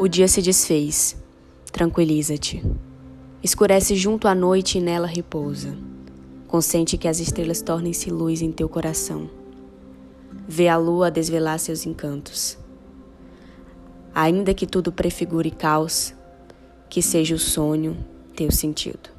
O dia se desfez. Tranquiliza-te. Escurece junto à noite e nela repousa. Consente que as estrelas tornem-se luz em teu coração. Vê a lua desvelar seus encantos. Ainda que tudo prefigure caos, que seja o sonho teu sentido.